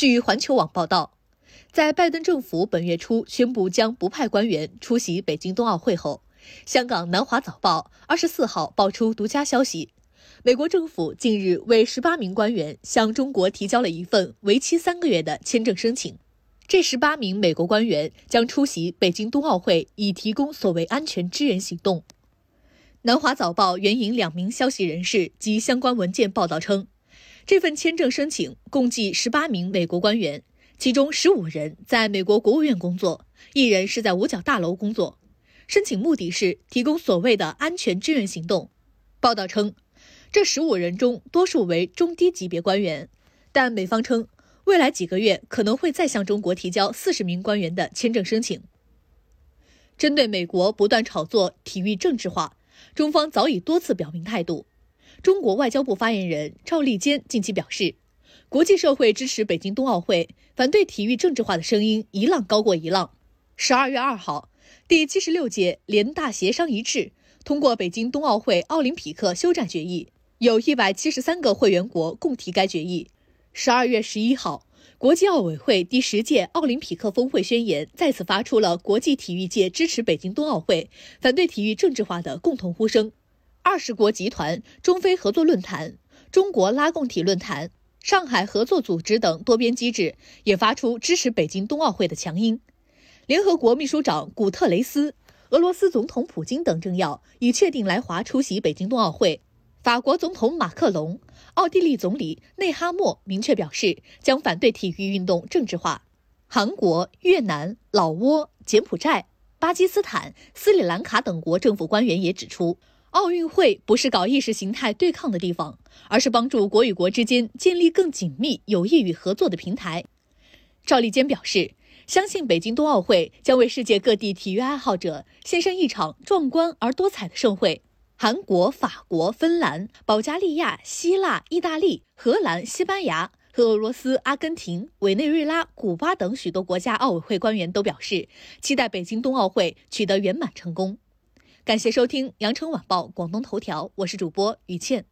据环球网报道，在拜登政府本月初宣布将不派官员出席北京冬奥会后，香港南华早报二十四号爆出独家消息：美国政府近日为十八名官员向中国提交了一份为期三个月的签证申请。这十八名美国官员将出席北京冬奥会，以提供所谓安全支援行动。南华早报援引两名消息人士及相关文件报道称，这份签证申请共计十八名美国官员，其中十五人在美国国务院工作，一人是在五角大楼工作。申请目的是提供所谓的安全支援行动。报道称，这十五人中多数为中低级别官员，但美方称。未来几个月可能会再向中国提交四十名官员的签证申请。针对美国不断炒作体育政治化，中方早已多次表明态度。中国外交部发言人赵立坚近期表示，国际社会支持北京冬奥会，反对体育政治化的声音一浪高过一浪。十二月二号，第七十六届联大协商一致通过北京冬奥会奥林匹克休战决议，有一百七十三个会员国共提该决议。十二月十一号，国际奥委会第十届奥林匹克峰会宣言再次发出了国际体育界支持北京冬奥会、反对体育政治化的共同呼声。二十国集团、中非合作论坛、中国拉共体论坛、上海合作组织等多边机制也发出支持北京冬奥会的强音。联合国秘书长古特雷斯、俄罗斯总统普京等政要已确定来华出席北京冬奥会。法国总统马克龙、奥地利总理内哈默明确表示将反对体育运动政治化。韩国、越南、老挝、柬埔寨、巴基斯坦、斯里兰卡等国政府官员也指出，奥运会不是搞意识形态对抗的地方，而是帮助国与国之间建立更紧密友谊与合作的平台。赵立坚表示，相信北京冬奥会将为世界各地体育爱好者献上一场壮观而多彩的盛会。韩国、法国、芬兰、保加利亚、希腊、意大利、荷兰、西班牙和俄罗斯、阿根廷、委内瑞拉、古巴等许多国家奥委会官员都表示，期待北京冬奥会取得圆满成功。感谢收听《羊城晚报广东头条》，我是主播于倩。